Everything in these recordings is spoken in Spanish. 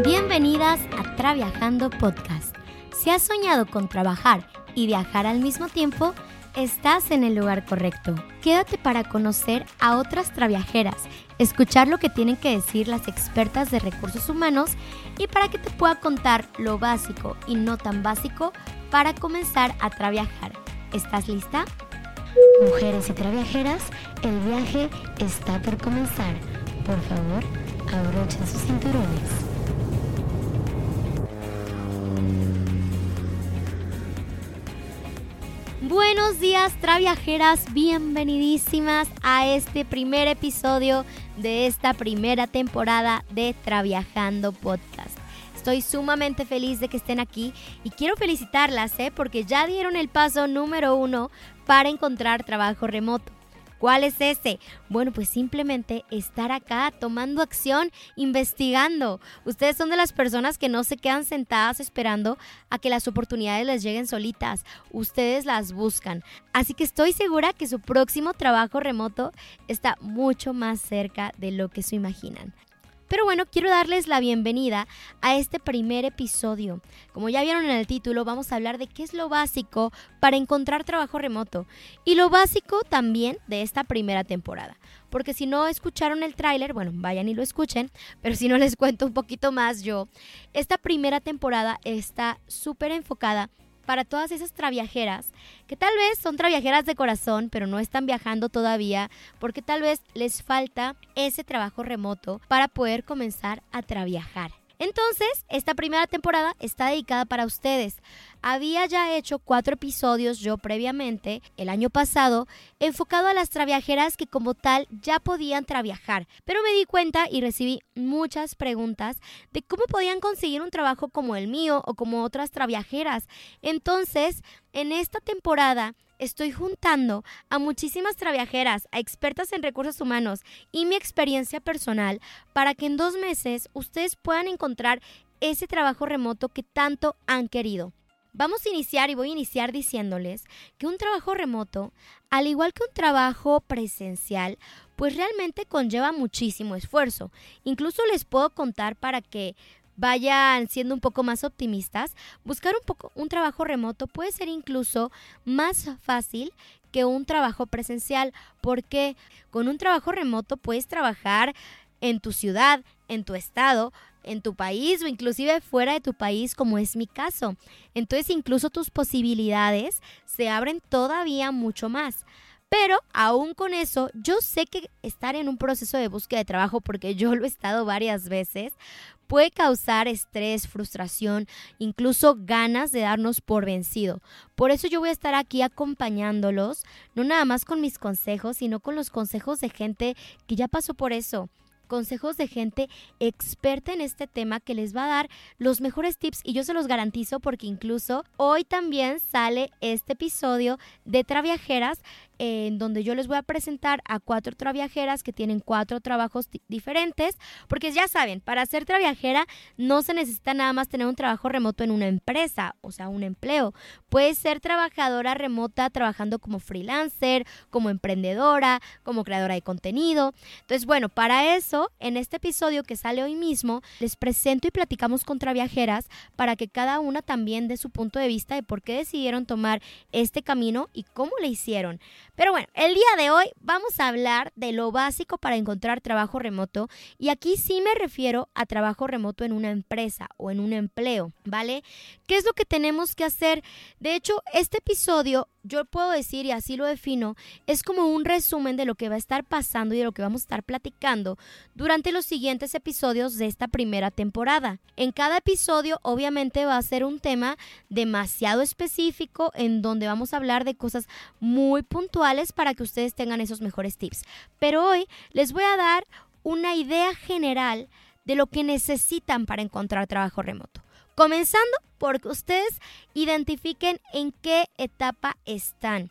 Bienvenidas a Traviajando Podcast. Si has soñado con trabajar y viajar al mismo tiempo, estás en el lugar correcto. Quédate para conocer a otras traviajeras, escuchar lo que tienen que decir las expertas de recursos humanos y para que te pueda contar lo básico y no tan básico para comenzar a traviajar. ¿Estás lista? Mujeres y traviajeras, el viaje está por comenzar. Por favor, abrochen sus cinturones. Buenos días, traviajeras, bienvenidísimas a este primer episodio de esta primera temporada de Traviajando Podcast. Estoy sumamente feliz de que estén aquí y quiero felicitarlas, ¿eh? porque ya dieron el paso número uno para encontrar trabajo remoto. ¿Cuál es ese? Bueno, pues simplemente estar acá tomando acción, investigando. Ustedes son de las personas que no se quedan sentadas esperando a que las oportunidades les lleguen solitas. Ustedes las buscan. Así que estoy segura que su próximo trabajo remoto está mucho más cerca de lo que se imaginan. Pero bueno, quiero darles la bienvenida a este primer episodio. Como ya vieron en el título, vamos a hablar de qué es lo básico para encontrar trabajo remoto y lo básico también de esta primera temporada. Porque si no escucharon el tráiler, bueno, vayan y lo escuchen, pero si no les cuento un poquito más yo, esta primera temporada está súper enfocada para todas esas traviajeras que tal vez son traviajeras de corazón, pero no están viajando todavía porque tal vez les falta ese trabajo remoto para poder comenzar a traviajar. Entonces, esta primera temporada está dedicada para ustedes. Había ya hecho cuatro episodios yo previamente, el año pasado, enfocado a las traviajeras que como tal ya podían traviajar. Pero me di cuenta y recibí muchas preguntas de cómo podían conseguir un trabajo como el mío o como otras traviajeras. Entonces, en esta temporada estoy juntando a muchísimas traviajeras, a expertas en recursos humanos y mi experiencia personal para que en dos meses ustedes puedan encontrar ese trabajo remoto que tanto han querido. Vamos a iniciar y voy a iniciar diciéndoles que un trabajo remoto, al igual que un trabajo presencial, pues realmente conlleva muchísimo esfuerzo. Incluso les puedo contar para que vayan siendo un poco más optimistas, buscar un poco un trabajo remoto puede ser incluso más fácil que un trabajo presencial, porque con un trabajo remoto puedes trabajar en tu ciudad, en tu estado, en tu país o inclusive fuera de tu país, como es mi caso. Entonces incluso tus posibilidades se abren todavía mucho más. Pero aún con eso, yo sé que estar en un proceso de búsqueda de trabajo, porque yo lo he estado varias veces, puede causar estrés, frustración, incluso ganas de darnos por vencido. Por eso yo voy a estar aquí acompañándolos, no nada más con mis consejos, sino con los consejos de gente que ya pasó por eso consejos de gente experta en este tema que les va a dar los mejores tips y yo se los garantizo porque incluso hoy también sale este episodio de Traviajeras en donde yo les voy a presentar a cuatro traviajeras que tienen cuatro trabajos diferentes, porque ya saben, para ser traviajera no se necesita nada más tener un trabajo remoto en una empresa, o sea, un empleo. Puedes ser trabajadora remota trabajando como freelancer, como emprendedora, como creadora de contenido. Entonces, bueno, para eso, en este episodio que sale hoy mismo, les presento y platicamos con traviajeras para que cada una también dé su punto de vista de por qué decidieron tomar este camino y cómo le hicieron. Pero bueno, el día de hoy vamos a hablar de lo básico para encontrar trabajo remoto y aquí sí me refiero a trabajo remoto en una empresa o en un empleo, ¿vale? ¿Qué es lo que tenemos que hacer? De hecho, este episodio yo puedo decir, y así lo defino, es como un resumen de lo que va a estar pasando y de lo que vamos a estar platicando durante los siguientes episodios de esta primera temporada. En cada episodio obviamente va a ser un tema demasiado específico en donde vamos a hablar de cosas muy puntuales para que ustedes tengan esos mejores tips. Pero hoy les voy a dar una idea general de lo que necesitan para encontrar trabajo remoto. Comenzando porque ustedes identifiquen en qué etapa están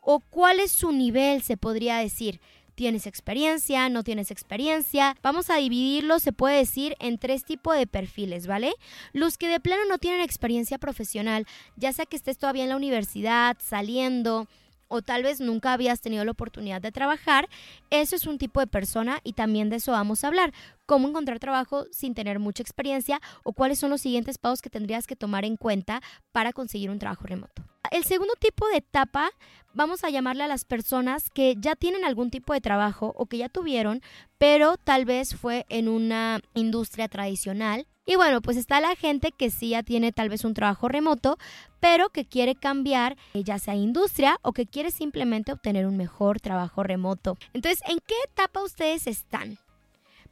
o cuál es su nivel, se podría decir. ¿Tienes experiencia? ¿No tienes experiencia? Vamos a dividirlo, se puede decir, en tres tipos de perfiles, ¿vale? Los que de plano no tienen experiencia profesional, ya sea que estés todavía en la universidad, saliendo, o tal vez nunca habías tenido la oportunidad de trabajar, eso es un tipo de persona y también de eso vamos a hablar. Cómo encontrar trabajo sin tener mucha experiencia o cuáles son los siguientes pasos que tendrías que tomar en cuenta para conseguir un trabajo remoto. El segundo tipo de etapa, vamos a llamarle a las personas que ya tienen algún tipo de trabajo o que ya tuvieron, pero tal vez fue en una industria tradicional y bueno, pues está la gente que sí ya tiene tal vez un trabajo remoto, pero que quiere cambiar eh, ya sea industria o que quiere simplemente obtener un mejor trabajo remoto. Entonces, ¿en qué etapa ustedes están?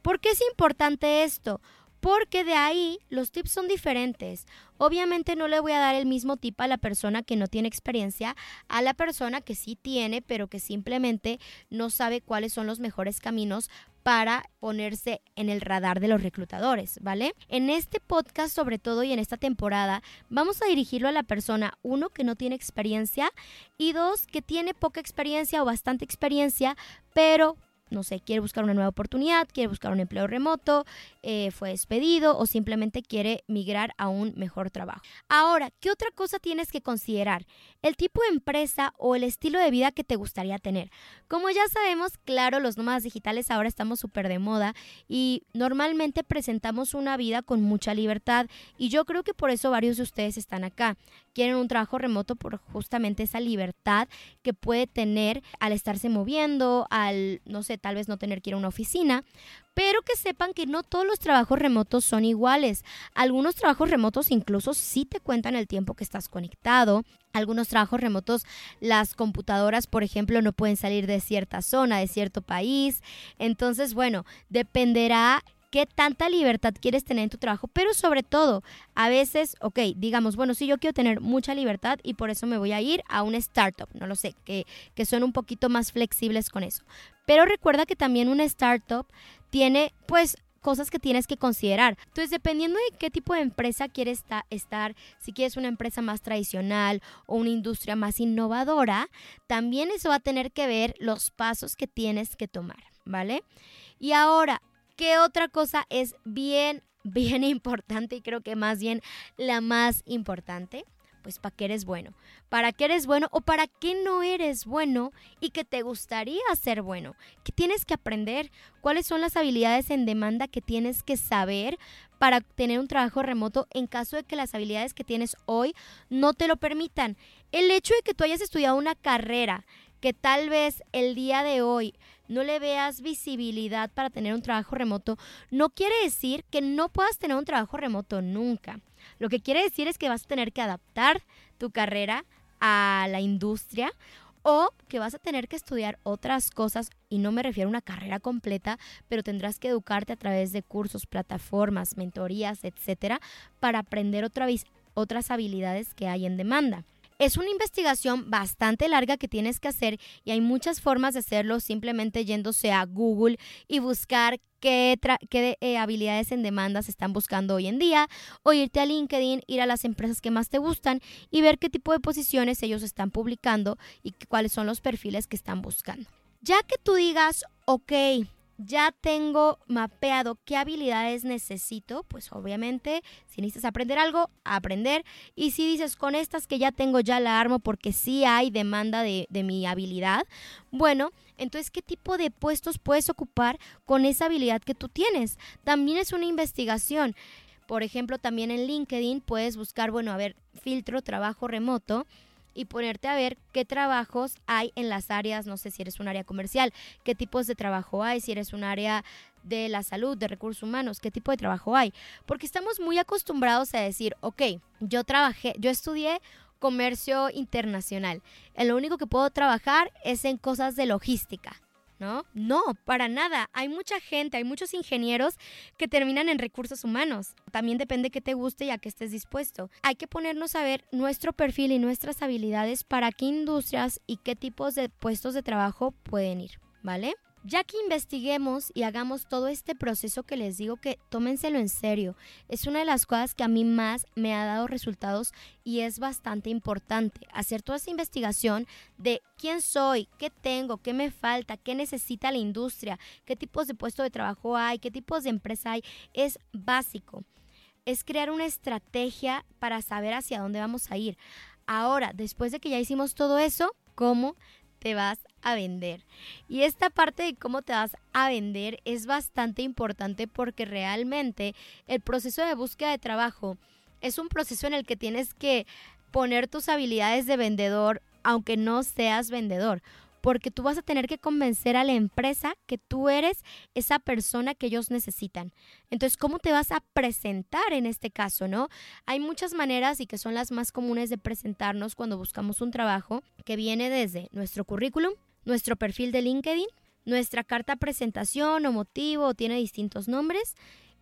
¿Por qué es importante esto? Porque de ahí los tips son diferentes. Obviamente no le voy a dar el mismo tip a la persona que no tiene experiencia, a la persona que sí tiene, pero que simplemente no sabe cuáles son los mejores caminos para ponerse en el radar de los reclutadores, ¿vale? En este podcast sobre todo y en esta temporada vamos a dirigirlo a la persona, uno, que no tiene experiencia y dos, que tiene poca experiencia o bastante experiencia, pero no sé, quiere buscar una nueva oportunidad, quiere buscar un empleo remoto, eh, fue despedido o simplemente quiere migrar a un mejor trabajo. Ahora, ¿qué otra cosa tienes que considerar? El tipo de empresa o el estilo de vida que te gustaría tener. Como ya sabemos, claro, los nómadas digitales ahora estamos súper de moda y normalmente presentamos una vida con mucha libertad y yo creo que por eso varios de ustedes están acá. Quieren un trabajo remoto por justamente esa libertad que puede tener al estarse moviendo, al, no sé, tal vez no tener que ir a una oficina, pero que sepan que no todos los trabajos remotos son iguales. Algunos trabajos remotos incluso sí te cuentan el tiempo que estás conectado. Algunos trabajos remotos, las computadoras, por ejemplo, no pueden salir de cierta zona, de cierto país. Entonces, bueno, dependerá qué tanta libertad quieres tener en tu trabajo, pero sobre todo, a veces, ok, digamos, bueno, sí, yo quiero tener mucha libertad y por eso me voy a ir a un startup, no lo sé, que, que son un poquito más flexibles con eso. Pero recuerda que también una startup tiene, pues, cosas que tienes que considerar. Entonces, dependiendo de qué tipo de empresa quieres estar, si quieres una empresa más tradicional o una industria más innovadora, también eso va a tener que ver los pasos que tienes que tomar, ¿vale? Y ahora, ¿qué otra cosa es bien, bien importante y creo que más bien la más importante? pues para qué eres bueno, para qué eres bueno o para qué no eres bueno y que te gustaría ser bueno, que tienes que aprender, cuáles son las habilidades en demanda que tienes que saber para tener un trabajo remoto en caso de que las habilidades que tienes hoy no te lo permitan. El hecho de que tú hayas estudiado una carrera que tal vez el día de hoy no le veas visibilidad para tener un trabajo remoto, no quiere decir que no puedas tener un trabajo remoto nunca. Lo que quiere decir es que vas a tener que adaptar tu carrera a la industria o que vas a tener que estudiar otras cosas y no me refiero a una carrera completa, pero tendrás que educarte a través de cursos, plataformas, mentorías, etcétera, para aprender otra vez otras habilidades que hay en demanda. Es una investigación bastante larga que tienes que hacer y hay muchas formas de hacerlo simplemente yéndose a Google y buscar qué, qué eh, habilidades en demanda se están buscando hoy en día o irte a LinkedIn, ir a las empresas que más te gustan y ver qué tipo de posiciones ellos están publicando y cuáles son los perfiles que están buscando. Ya que tú digas, ok, ya tengo mapeado qué habilidades necesito, pues obviamente si necesitas aprender algo, aprender. Y si dices con estas que ya tengo, ya la armo porque sí hay demanda de, de mi habilidad, bueno, entonces qué tipo de puestos puedes ocupar con esa habilidad que tú tienes. También es una investigación. Por ejemplo, también en LinkedIn puedes buscar, bueno, a ver, filtro trabajo remoto y ponerte a ver qué trabajos hay en las áreas, no sé si eres un área comercial, qué tipos de trabajo hay, si eres un área de la salud, de recursos humanos, qué tipo de trabajo hay. Porque estamos muy acostumbrados a decir, ok, yo trabajé, yo estudié comercio internacional. Lo único que puedo trabajar es en cosas de logística. ¿No? No, para nada. Hay mucha gente, hay muchos ingenieros que terminan en recursos humanos. También depende que te guste y a qué estés dispuesto. Hay que ponernos a ver nuestro perfil y nuestras habilidades para qué industrias y qué tipos de puestos de trabajo pueden ir, ¿vale? Ya que investiguemos y hagamos todo este proceso que les digo que tómenselo en serio. Es una de las cosas que a mí más me ha dado resultados y es bastante importante. Hacer toda esa investigación de quién soy, qué tengo, qué me falta, qué necesita la industria, qué tipos de puestos de trabajo hay, qué tipos de empresa hay, es básico. Es crear una estrategia para saber hacia dónde vamos a ir. Ahora, después de que ya hicimos todo eso, cómo te vas a vender. Y esta parte de cómo te vas a vender es bastante importante porque realmente el proceso de búsqueda de trabajo es un proceso en el que tienes que poner tus habilidades de vendedor aunque no seas vendedor porque tú vas a tener que convencer a la empresa que tú eres esa persona que ellos necesitan. Entonces, ¿cómo te vas a presentar en este caso, no? Hay muchas maneras y que son las más comunes de presentarnos cuando buscamos un trabajo, que viene desde nuestro currículum, nuestro perfil de LinkedIn, nuestra carta presentación o motivo, tiene distintos nombres,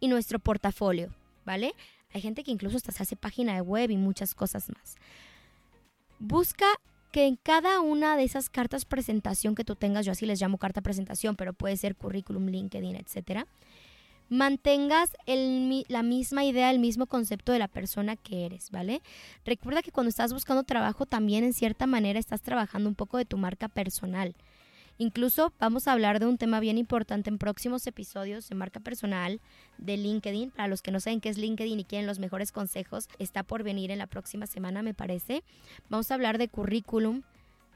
y nuestro portafolio, ¿vale? Hay gente que incluso hasta se hace página de web y muchas cosas más. Busca que en cada una de esas cartas presentación que tú tengas, yo así les llamo carta presentación, pero puede ser currículum, LinkedIn, etcétera, mantengas la misma idea, el mismo concepto de la persona que eres, ¿vale? Recuerda que cuando estás buscando trabajo también en cierta manera estás trabajando un poco de tu marca personal. Incluso vamos a hablar de un tema bien importante en próximos episodios de marca personal de LinkedIn. Para los que no saben qué es LinkedIn y quieren los mejores consejos, está por venir en la próxima semana, me parece. Vamos a hablar de currículum.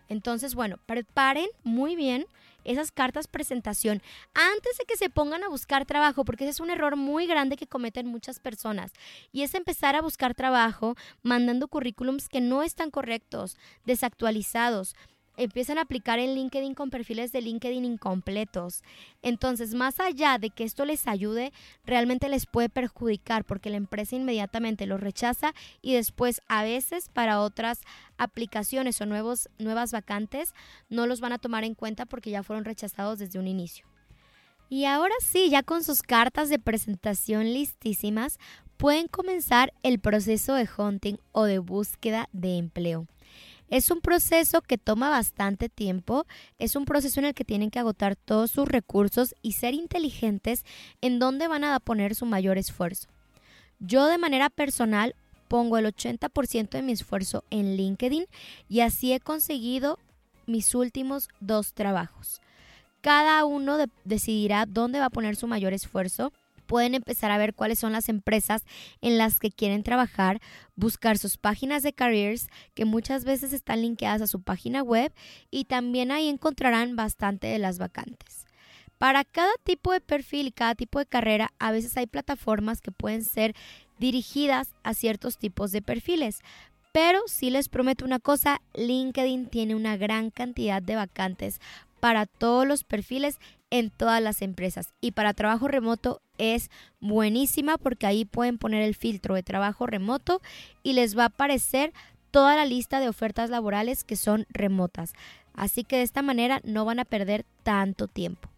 Entonces, bueno, preparen muy bien esas cartas presentación antes de que se pongan a buscar trabajo, porque ese es un error muy grande que cometen muchas personas. Y es empezar a buscar trabajo mandando currículums que no están correctos, desactualizados empiezan a aplicar en LinkedIn con perfiles de LinkedIn incompletos. Entonces, más allá de que esto les ayude, realmente les puede perjudicar porque la empresa inmediatamente lo rechaza y después a veces para otras aplicaciones o nuevos, nuevas vacantes no los van a tomar en cuenta porque ya fueron rechazados desde un inicio. Y ahora sí, ya con sus cartas de presentación listísimas, pueden comenzar el proceso de hunting o de búsqueda de empleo. Es un proceso que toma bastante tiempo, es un proceso en el que tienen que agotar todos sus recursos y ser inteligentes en dónde van a poner su mayor esfuerzo. Yo de manera personal pongo el 80% de mi esfuerzo en LinkedIn y así he conseguido mis últimos dos trabajos. Cada uno decidirá dónde va a poner su mayor esfuerzo pueden empezar a ver cuáles son las empresas en las que quieren trabajar, buscar sus páginas de careers que muchas veces están linkeadas a su página web y también ahí encontrarán bastante de las vacantes. Para cada tipo de perfil y cada tipo de carrera, a veces hay plataformas que pueden ser dirigidas a ciertos tipos de perfiles. Pero si les prometo una cosa, LinkedIn tiene una gran cantidad de vacantes para todos los perfiles en todas las empresas. Y para trabajo remoto es buenísima porque ahí pueden poner el filtro de trabajo remoto y les va a aparecer toda la lista de ofertas laborales que son remotas. Así que de esta manera no van a perder tanto tiempo.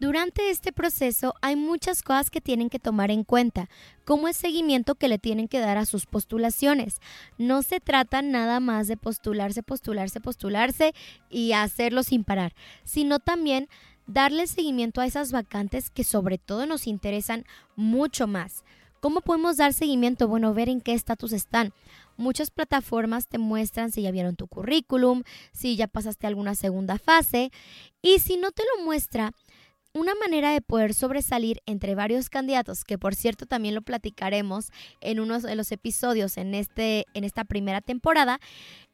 Durante este proceso hay muchas cosas que tienen que tomar en cuenta, como el seguimiento que le tienen que dar a sus postulaciones. No se trata nada más de postularse, postularse, postularse y hacerlo sin parar, sino también darle seguimiento a esas vacantes que sobre todo nos interesan mucho más. ¿Cómo podemos dar seguimiento? Bueno, ver en qué estatus están. Muchas plataformas te muestran si ya vieron tu currículum, si ya pasaste alguna segunda fase y si no te lo muestra, una manera de poder sobresalir entre varios candidatos, que por cierto también lo platicaremos en uno de los episodios en, este, en esta primera temporada,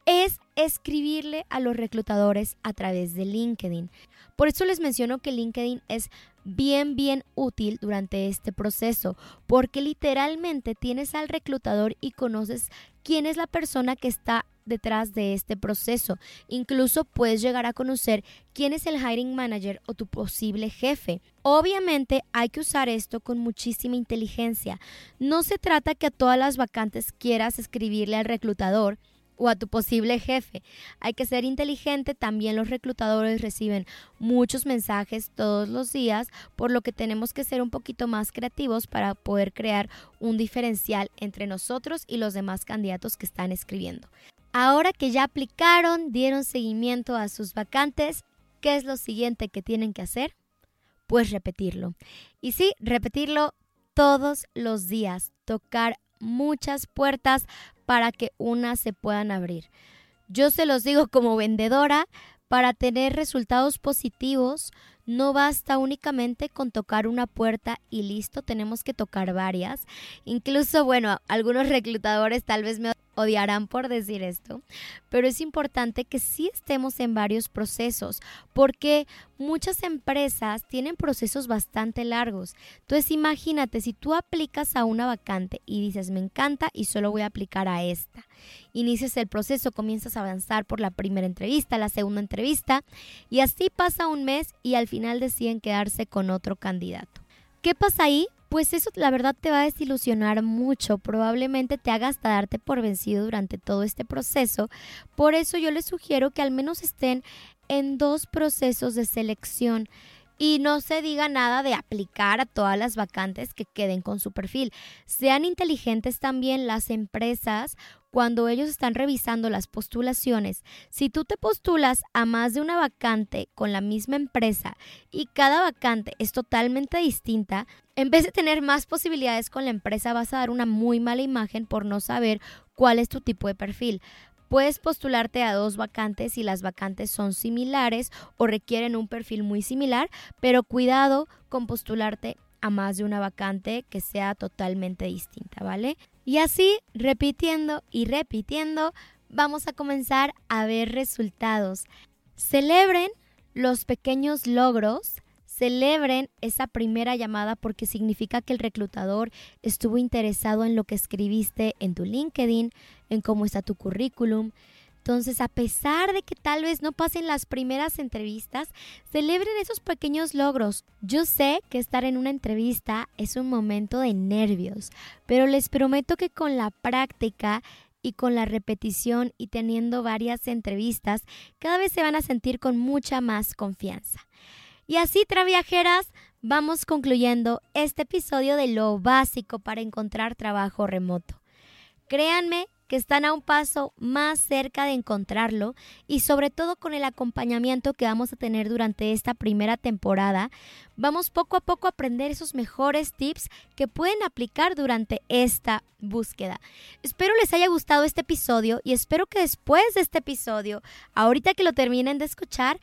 es escribirle a los reclutadores a través de LinkedIn. Por eso les menciono que LinkedIn es bien, bien útil durante este proceso, porque literalmente tienes al reclutador y conoces quién es la persona que está detrás de este proceso. Incluso puedes llegar a conocer quién es el hiring manager o tu posible jefe. Obviamente hay que usar esto con muchísima inteligencia. No se trata que a todas las vacantes quieras escribirle al reclutador o a tu posible jefe. Hay que ser inteligente, también los reclutadores reciben muchos mensajes todos los días, por lo que tenemos que ser un poquito más creativos para poder crear un diferencial entre nosotros y los demás candidatos que están escribiendo. Ahora que ya aplicaron, dieron seguimiento a sus vacantes, ¿qué es lo siguiente que tienen que hacer? Pues repetirlo. Y sí, repetirlo todos los días, tocar muchas puertas para que unas se puedan abrir. Yo se los digo como vendedora, para tener resultados positivos no basta únicamente con tocar una puerta y listo, tenemos que tocar varias. Incluso, bueno, algunos reclutadores tal vez me odiarán por decir esto, pero es importante que sí estemos en varios procesos, porque muchas empresas tienen procesos bastante largos. Entonces imagínate, si tú aplicas a una vacante y dices, me encanta y solo voy a aplicar a esta. Inicias el proceso, comienzas a avanzar por la primera entrevista, la segunda entrevista, y así pasa un mes y al final deciden quedarse con otro candidato. ¿Qué pasa ahí? Pues eso la verdad te va a desilusionar mucho, probablemente te haga hasta darte por vencido durante todo este proceso. Por eso yo les sugiero que al menos estén en dos procesos de selección y no se diga nada de aplicar a todas las vacantes que queden con su perfil. Sean inteligentes también las empresas cuando ellos están revisando las postulaciones. Si tú te postulas a más de una vacante con la misma empresa y cada vacante es totalmente distinta, en vez de tener más posibilidades con la empresa vas a dar una muy mala imagen por no saber cuál es tu tipo de perfil. Puedes postularte a dos vacantes si las vacantes son similares o requieren un perfil muy similar, pero cuidado con postularte a más de una vacante que sea totalmente distinta, ¿vale? Y así, repitiendo y repitiendo, vamos a comenzar a ver resultados. Celebren los pequeños logros Celebren esa primera llamada porque significa que el reclutador estuvo interesado en lo que escribiste en tu LinkedIn, en cómo está tu currículum. Entonces, a pesar de que tal vez no pasen las primeras entrevistas, celebren esos pequeños logros. Yo sé que estar en una entrevista es un momento de nervios, pero les prometo que con la práctica y con la repetición y teniendo varias entrevistas, cada vez se van a sentir con mucha más confianza. Y así, traviajeras, vamos concluyendo este episodio de lo básico para encontrar trabajo remoto. Créanme que están a un paso más cerca de encontrarlo y sobre todo con el acompañamiento que vamos a tener durante esta primera temporada, vamos poco a poco a aprender esos mejores tips que pueden aplicar durante esta búsqueda. Espero les haya gustado este episodio y espero que después de este episodio, ahorita que lo terminen de escuchar,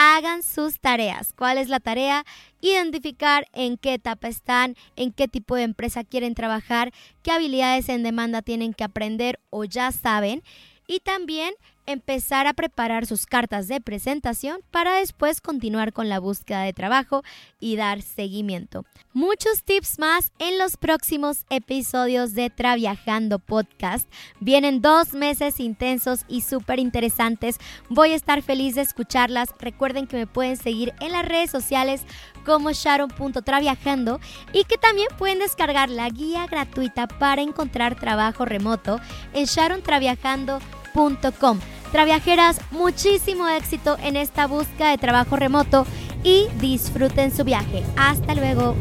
hagan sus tareas. ¿Cuál es la tarea? Identificar en qué etapa están, en qué tipo de empresa quieren trabajar, qué habilidades en demanda tienen que aprender o ya saben. Y también empezar a preparar sus cartas de presentación para después continuar con la búsqueda de trabajo y dar seguimiento. Muchos tips más en los próximos episodios de Traviajando Podcast. Vienen dos meses intensos y súper interesantes. Voy a estar feliz de escucharlas. Recuerden que me pueden seguir en las redes sociales como sharon.traviajando y que también pueden descargar la guía gratuita para encontrar trabajo remoto en sharontraviajando.com. Traviajeras, muchísimo éxito en esta búsqueda de trabajo remoto y disfruten su viaje. Hasta luego.